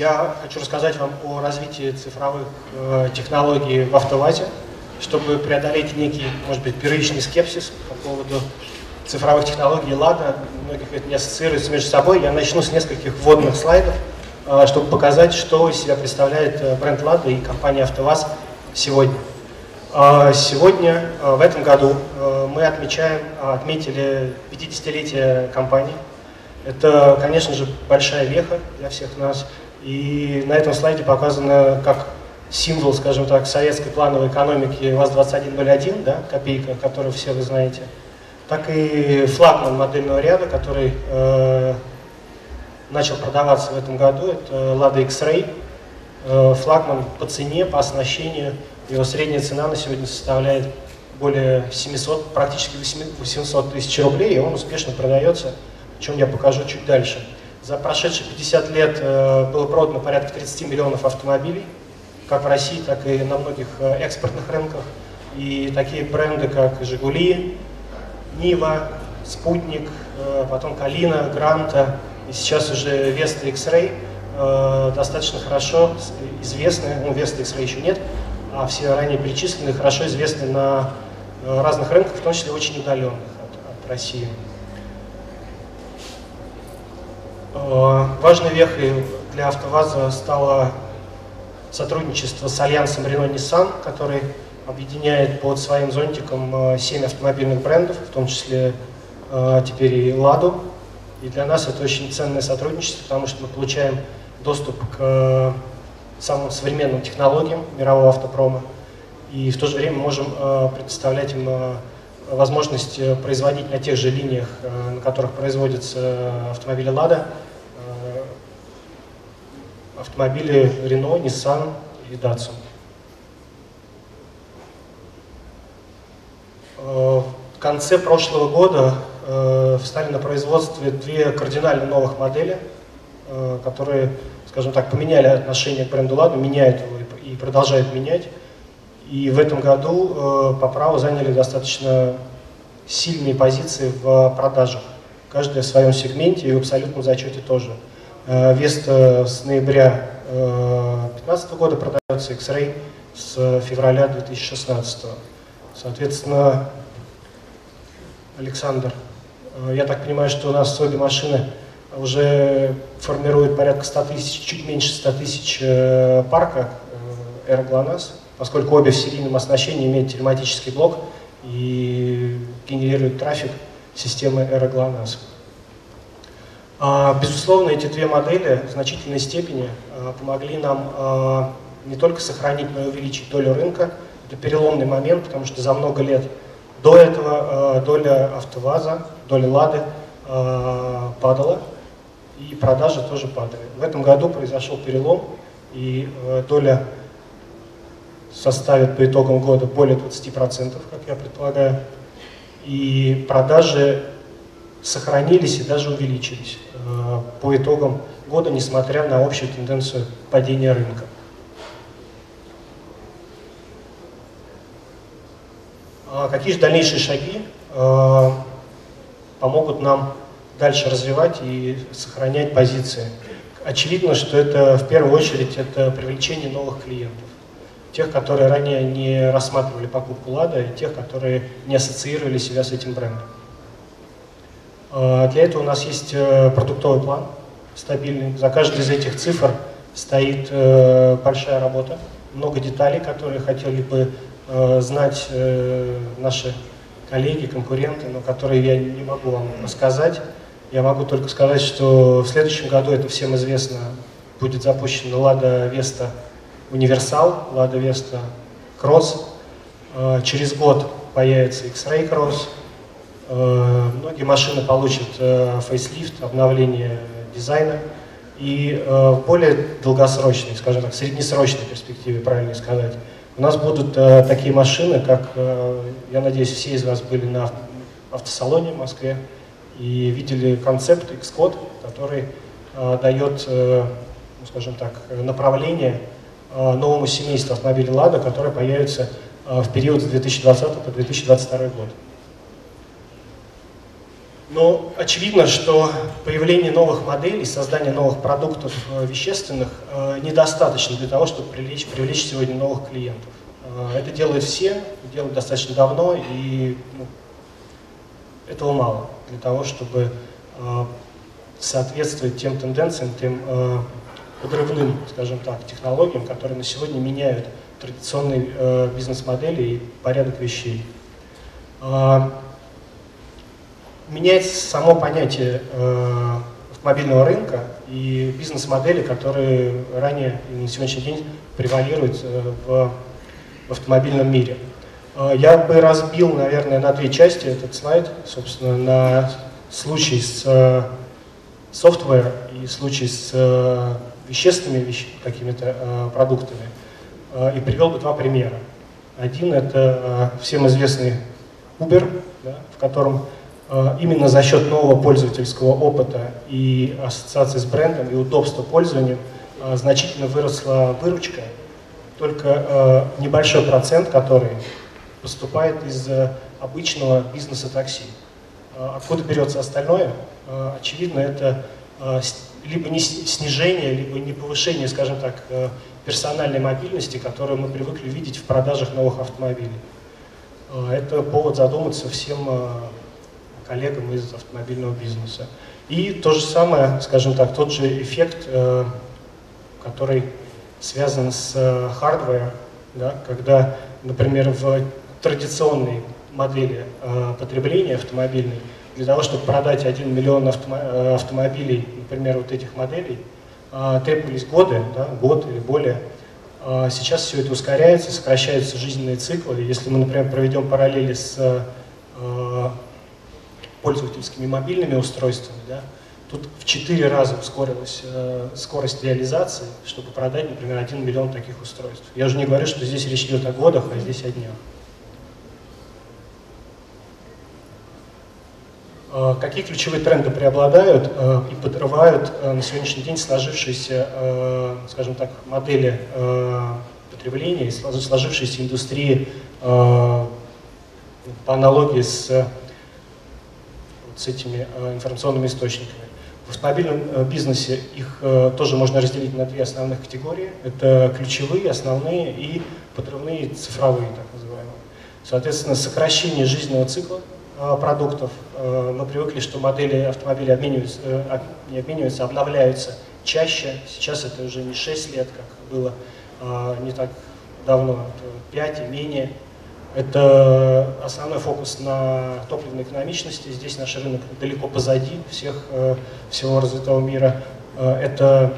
Я хочу рассказать вам о развитии цифровых э, технологий в автовазе, чтобы преодолеть некий, может быть, первичный скепсис по поводу цифровых технологий Лада. Многих это не ассоциируется между собой. Я начну с нескольких вводных слайдов, э, чтобы показать, что из себя представляет э, бренд Лада и компания АвтоВАЗ сегодня. Э, сегодня, э, в этом году, э, мы отмечаем, отметили 50-летие компании. Это, конечно же, большая веха для всех нас – и на этом слайде показано как символ, скажем так, советской плановой экономики ВАЗ-2101, да, копейка, которую все вы знаете, так и флагман модельного ряда, который э, начал продаваться в этом году, это Lada X-Ray. Э, флагман по цене, по оснащению, его средняя цена на сегодня составляет более 700, практически 800 тысяч рублей, и он успешно продается, о чем я покажу чуть дальше. За прошедшие 50 лет э, было продано порядка 30 миллионов автомобилей, как в России, так и на многих э, экспортных рынках. И такие бренды, как «Жигули», «Нива», «Спутник», э, потом «Калина», «Гранта» и сейчас уже «Веста X-Ray» достаточно хорошо известны, ну, «Веста X-Ray» еще нет, а все ранее перечисленные хорошо известны на разных рынках, в том числе очень удаленных от, от России. Э, важной вехой для АвтоВАЗа стало сотрудничество с альянсом Renault-Nissan, который объединяет под своим зонтиком 7 э, автомобильных брендов, в том числе э, теперь и «Ладу». И для нас это очень ценное сотрудничество, потому что мы получаем доступ к самым современным технологиям мирового автопрома. И в то же время можем предоставлять им возможность э, производить на тех же линиях, э, на которых производятся автомобили «Лада», э, автомобили Renault, Nissan и Datsun. В конце прошлого года встали на производстве две кардинально новых модели, которые, скажем так, поменяли отношение к бренду «Лада», меняют его и продолжают менять. И в этом году э, по праву заняли достаточно сильные позиции в продажах. Каждая в своем сегменте и в абсолютном зачете тоже. Э, Веста с ноября 2015 э, года продается, X-Ray с февраля 2016. Соответственно, Александр, я так понимаю, что у нас обе машины уже формируют порядка 100 тысяч, чуть меньше 100 тысяч парка Air GLONASS поскольку обе в серийном оснащении имеют телематический блок и генерируют трафик системы AeroGLONASS. А, безусловно, эти две модели в значительной степени а, помогли нам а, не только сохранить, но и увеличить долю рынка. Это переломный момент, потому что за много лет до этого доля АвтоВАЗа, доля Лады падала, и продажи тоже падали. В этом году произошел перелом, и доля составит по итогам года более 20%, как я предполагаю. И продажи сохранились и даже увеличились э, по итогам года, несмотря на общую тенденцию падения рынка. А какие же дальнейшие шаги э, помогут нам дальше развивать и сохранять позиции? Очевидно, что это в первую очередь это привлечение новых клиентов тех, которые ранее не рассматривали покупку Лада, и тех, которые не ассоциировали себя с этим брендом. А, для этого у нас есть э, продуктовый план стабильный. За каждой из этих цифр стоит э, большая работа, много деталей, которые хотели бы э, знать наши коллеги, конкуренты, но которые я не могу вам рассказать. Я могу только сказать, что в следующем году, это всем известно, будет запущена Лада Веста Универсал, Лада Веста Кросс. Через год появится X-Ray Cross. Э, многие машины получат э, фейслифт, обновление дизайна. И в более долгосрочной, скажем так, среднесрочной перспективе, правильно сказать, у нас будут такие машины, как, я надеюсь, все из вас были на автосалоне в Москве и видели концепт Xcode, который дает, ну, скажем так, направление Э, новому семейству автомобилей «Лада», которое появится э, в период с 2020 по 2022 год. Но очевидно, что появление новых моделей, создание новых продуктов э, вещественных э, недостаточно для того, чтобы привлечь, привлечь сегодня новых клиентов. Э, это делают все, делают достаточно давно, и ну, этого мало для того, чтобы соответствовать тем тенденциям, тем подрывным, скажем так, технологиям, которые на сегодня меняют традиционные бизнес-модели и порядок вещей меняется само понятие э, автомобильного рынка и бизнес-модели, которые ранее и на сегодняшний день превалируют э, в, автомобильном мире. Э, я бы разбил, наверное, на две части этот слайд, собственно, на случай с э, и случай с э, вещественными вещ какими-то продуктами. И привел бы два примера. Один это всем известный Uber, да, в котором именно за счет нового пользовательского опыта и ассоциации с брендом и удобства пользования э, значительно выросла выручка, только э, небольшой процент, который поступает из обычного бизнеса такси. Откуда берется остальное? Очевидно, это либо не снижение, либо не повышение, скажем так, персональной мобильности, которую мы привыкли видеть в продажах новых автомобилей. Это повод задуматься всем коллегам из автомобильного бизнеса. И то же самое, скажем так, тот же эффект, э, который связан с хардваром, э, да, когда, например, в традиционной модели э, потребления автомобильной, для того, чтобы продать 1 миллион автомо автомобилей, например, вот этих моделей, требовались годы, да, год или более. Сейчас все это ускоряется, сокращаются жизненные циклы. Если мы, например, проведем параллели с пользовательскими мобильными устройствами, да, тут в 4 раза ускорилась э, скорость реализации, чтобы продать, например, 1 миллион таких устройств. Я уже не говорю, что здесь речь идет о годах, а здесь о днях. Э, какие ключевые тренды преобладают э, и подрывают э, на сегодняшний день сложившиеся, э, скажем так, модели э, потребления сложившиеся индустрии э, по аналогии с с этими э, информационными источниками. В автомобильном э, бизнесе их э, тоже можно разделить на две основных категории. Это ключевые, основные и подрывные цифровые, так называемые. Соответственно, сокращение жизненного цикла продуктов. Мы привыкли, что модели автомобилей обмениваются, не обмениваются, а обновляются чаще. Сейчас это уже не 6 лет, как было не так давно, 5 и менее. Это основной фокус на топливной экономичности. Здесь наш рынок далеко позади всех, э, всего развитого мира. Э, это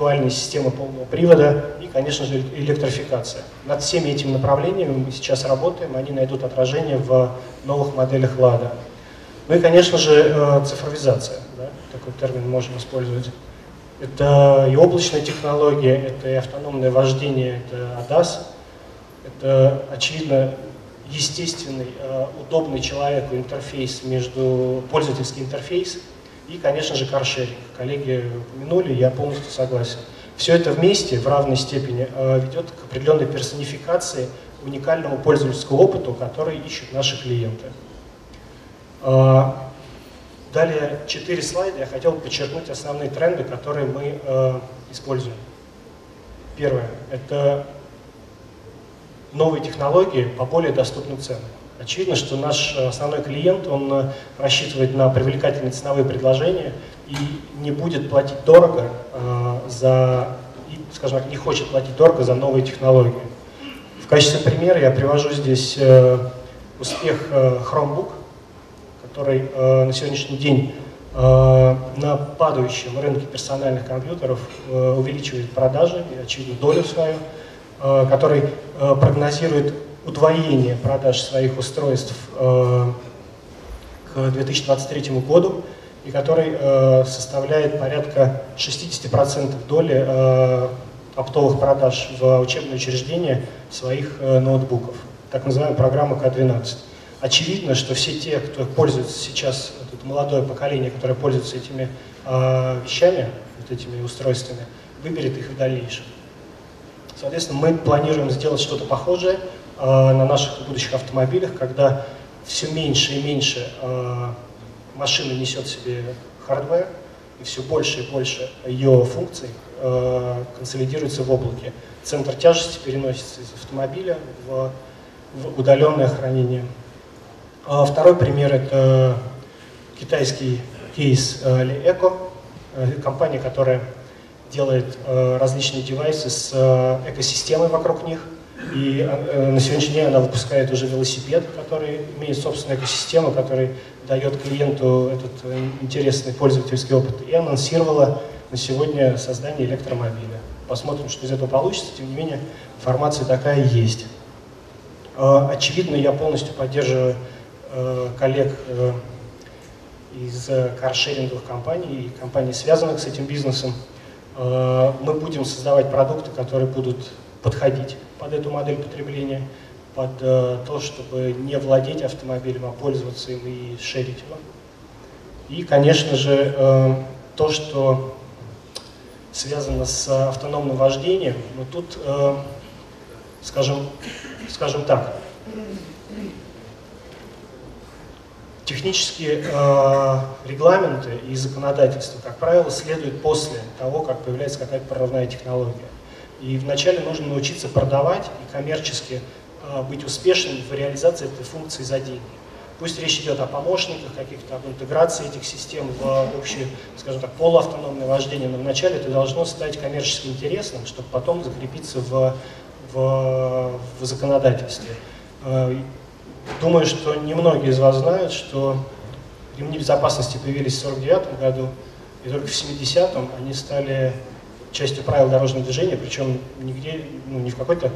интеллектуальные системы полного привода и, конечно же, электрификация. Над всеми этими направлениями мы сейчас работаем, они найдут отражение в новых моделях «Лада». Ну и, конечно же, э, цифровизация. Да? Такой термин можем использовать. Это и облачная технология, это и автономное вождение, это ADAS, это, очевидно, естественный, э, удобный человеку интерфейс между, пользовательский интерфейс и, конечно же, каршеринг. Коллеги упомянули, я полностью согласен. Все это вместе в равной степени э, ведет к определенной персонификации уникальному пользовательскому опыту, который ищут наши клиенты. Э, далее четыре слайда. Я хотел подчеркнуть основные тренды, которые мы используем. Первое – это новые технологии по более доступным ценам. Очевидно, что наш э, основной клиент, он э, рассчитывает на привлекательные ценовые предложения и не будет платить дорого э, за, скажем так, не хочет платить дорого за новые технологии. В качестве примера я привожу здесь э, успех э, Chromebook, который э, на сегодняшний день э, на падающем рынке персональных компьютеров э, увеличивает продажи и, очевидно, долю свою. Э, который э, прогнозирует удвоение продаж своих устройств э, к 2023 году и который составляет порядка 60% доли оптовых продаж в учебные учреждения своих ноутбуков, так называемая программа К-12. Очевидно, что все те, кто пользуется сейчас, это молодое поколение, которое пользуется этими вещами, вот этими устройствами, выберет их в дальнейшем. Соответственно, мы планируем сделать что-то похожее э, на наших будущих автомобилях, когда все меньше и меньше э, машина несет в себе hardware, и все больше и больше ее функций э, консолидируется в облаке. Центр тяжести переносится из автомобиля в, в удаленное хранение. А второй пример – это китайский кейс LeEco, э, компания, которая делает э, различные девайсы с э, экосистемой вокруг них. И э, на сегодняшний день она выпускает уже велосипед, который имеет собственную экосистему, который дает клиенту этот интересный пользовательский опыт. И анонсировала на сегодня создание электромобиля. Посмотрим, что из этого получится. Тем не менее, информация такая есть. Очевидно, я полностью поддерживаю коллег из каршеринговых компаний и компаний, связанных с этим бизнесом. Э, мы будем создавать продукты, которые будут подходить под эту модель потребления, под э, то, чтобы не владеть автомобилем, а пользоваться им и шерить его. И, конечно же, то, что связано с автономным вождением, но тут, скажем, скажем так, Технические э, регламенты и законодательство, как правило, следуют после того, как появляется какая-то прорывная технология. И вначале нужно научиться продавать и коммерчески э, быть успешным в реализации этой функции за деньги. Пусть речь идет о помощниках, каких-то об интеграции этих систем в общее, скажем так, полуавтономное вождение, но вначале это должно стать коммерчески интересным, чтобы потом закрепиться в, в, в законодательстве. Думаю, что немногие из вас знают, что ремни безопасности появились в 1949 году, и только в 70-м они стали частью правил дорожного движения, причем нигде, ну, не в какой-то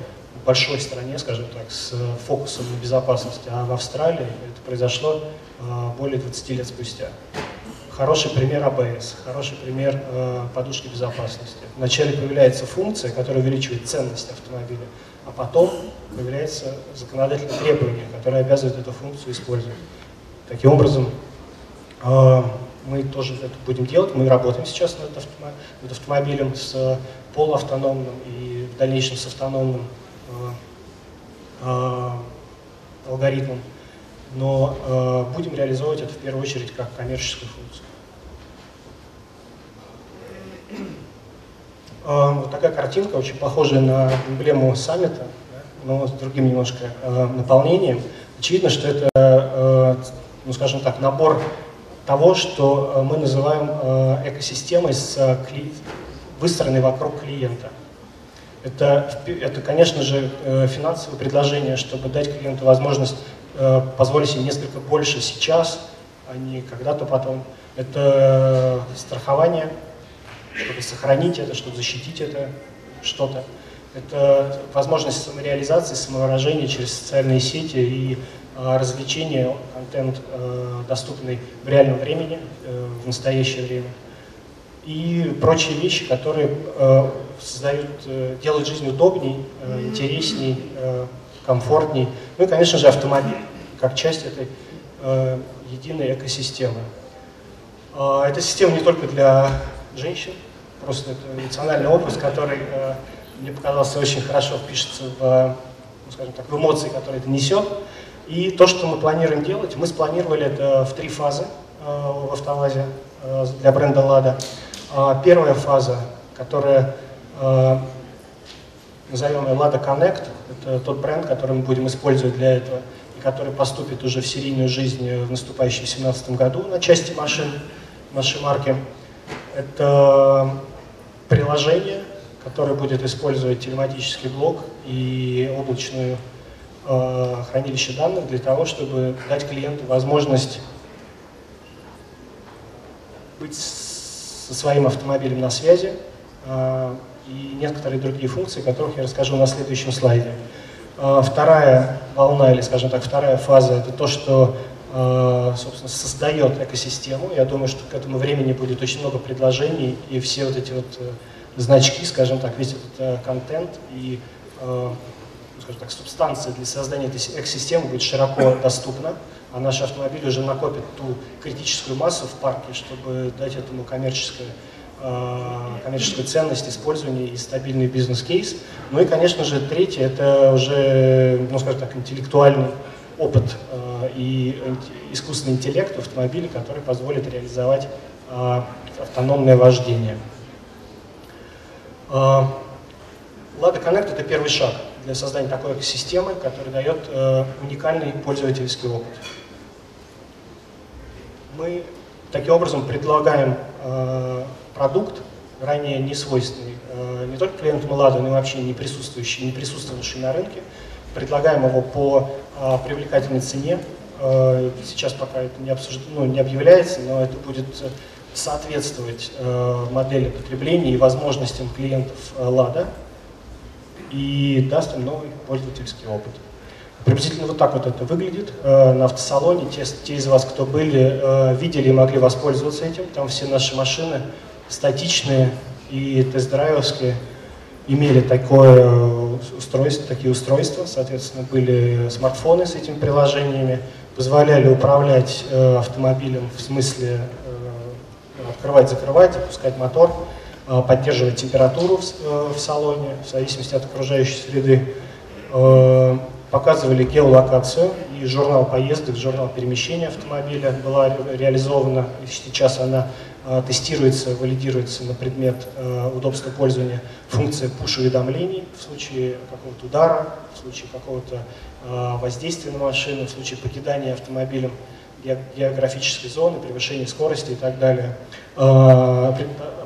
большой стране, скажем так, с фокусом на безопасности, а в Австралии это произошло э, более 20 лет спустя. Хороший пример АБС, хороший пример э, подушки безопасности. Вначале появляется функция, которая увеличивает ценность автомобиля, а потом появляется законодательное требование, которое обязывает эту функцию использовать. Таким образом, а, мы тоже это будем делать. Мы работаем сейчас над, автомо над автомобилем с полуавтономным и в дальнейшем с автономным э, э, алгоритмом. Но будем реализовывать это в первую очередь как коммерческую функцию. Вот такая картинка, очень похожая на эмблему саммита но с другим немножко э, наполнением. Очевидно, что это, э, ну скажем так, набор того, что э, мы называем экосистемой, с, кли... выстроенной вокруг клиента. Это, это, конечно же, финансовое предложение, чтобы дать клиенту возможность позволить себе несколько больше сейчас, а не когда-то потом. Это страхование, чтобы сохранить это, чтобы защитить это что-то. Это возможность самореализации, самовыражения через социальные сети и э, развлечения, контент, э, доступный в реальном времени, э, в настоящее время. И прочие вещи, которые э, создают, э, делают жизнь удобней, э, интересней, э, комфортней. Ну и, конечно же, автомобиль, как часть этой э, единой экосистемы. Э, эта система не только для женщин, просто это национальный образ, который э, мне показался очень хорошо впишется в, ну, скажем так, в эмоции, которые это несет. И то, что мы планируем делать, мы спланировали это в три фазы э, в автовазе э, для бренда «Лада». Э, первая фаза, которая э, назовем ее «Лада Connect», это тот бренд, который мы будем использовать для этого, и который поступит уже в серийную жизнь в наступающем 2017 году на части машин нашей марки. Это приложение, который будет использовать телематический блок и облачное э, хранилище данных для того, чтобы дать клиенту возможность быть со своим автомобилем на связи э, и некоторые другие функции, о которых я расскажу на следующем слайде. Э, вторая волна, или, скажем так, вторая фаза, это то, что собственно, создает экосистему. Я думаю, что к этому времени будет очень много предложений, и все вот эти вот э, значки, скажем так, весь этот э, контент и э, скажем так, субстанция для создания этой экосистемы будет широко доступна, а наши автомобили уже накопят ту критическую массу в парке, чтобы дать этому коммерческое, э, коммерческую ценность использования и стабильный бизнес-кейс. Ну и, конечно же, третье – это уже, ну, скажем так, интеллектуальный опыт э, и искусственный интеллект в автомобиле, который позволит реализовать автономное вождение. Lada Connect – это первый шаг для создания такой экосистемы, который дает уникальный пользовательский опыт. Мы таким образом предлагаем продукт, ранее не свойственный не только клиентам Lada, но и вообще не присутствующий, не присутствовавший на рынке. Предлагаем его по привлекательной цене. Сейчас пока это не, обсужд... ну, не объявляется, но это будет соответствовать э, модели потребления и возможностям клиентов э, Lada и даст им новый пользовательский опыт. Приблизительно вот так вот это выглядит э, на автосалоне. Те, те из вас, кто были, э, видели и могли воспользоваться этим. Там все наши машины статичные и тест-драйверские имели такое э, устройство, такие устройства. Соответственно, были смартфоны с этими приложениями, позволяли управлять э, автомобилем в смысле открывать, закрывать, запускать мотор, э, поддерживать температуру э, в салоне в зависимости от окружающей среды. Э, показывали геолокацию и журнал поездок, журнал перемещения автомобиля была реализована, и сейчас она тестируется, валидируется на предмет удобства пользования. Функция push-уведомлений в случае какого-то удара, в случае какого-то воздействия на машину, в случае покидания автомобилем географической зоны, превышение скорости и так далее.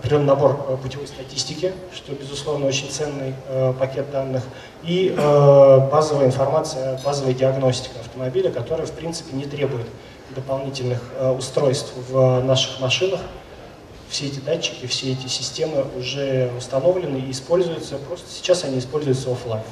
Определенный набор э, путевой статистики, что, безусловно, очень ценный э, пакет данных, и э, базовая информация, базовая диагностика автомобиля, которая, в принципе, не требует дополнительных устройств в наших машинах. Все эти датчики, все эти системы уже установлены и используются, просто сейчас они используются офлайн.